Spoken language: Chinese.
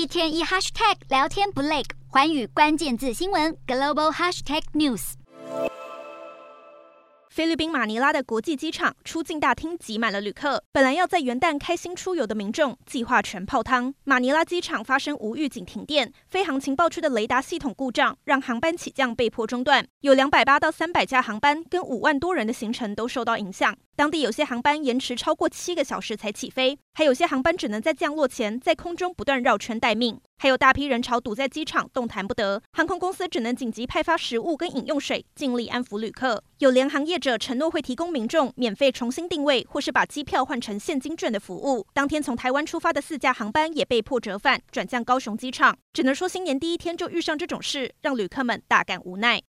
一天一 hashtag 聊天不累，环宇关键字新闻 global hashtag news。菲律宾马尼拉的国际机场出境大厅挤满了旅客，本来要在元旦开心出游的民众，计划全泡汤。马尼拉机场发生无预警停电，飞航情报区的雷达系统故障，让航班起降被迫中断，有两百八到三百架航班跟五万多人的行程都受到影响。当地有些航班延迟超过七个小时才起飞，还有些航班只能在降落前在空中不断绕圈待命，还有大批人潮堵在机场动弹不得，航空公司只能紧急派发食物跟饮用水，尽力安抚旅客。有联航业者承诺会提供民众免费重新定位或是把机票换成现金券的服务。当天从台湾出发的四架航班也被迫折返，转降高雄机场。只能说新年第一天就遇上这种事，让旅客们大感无奈。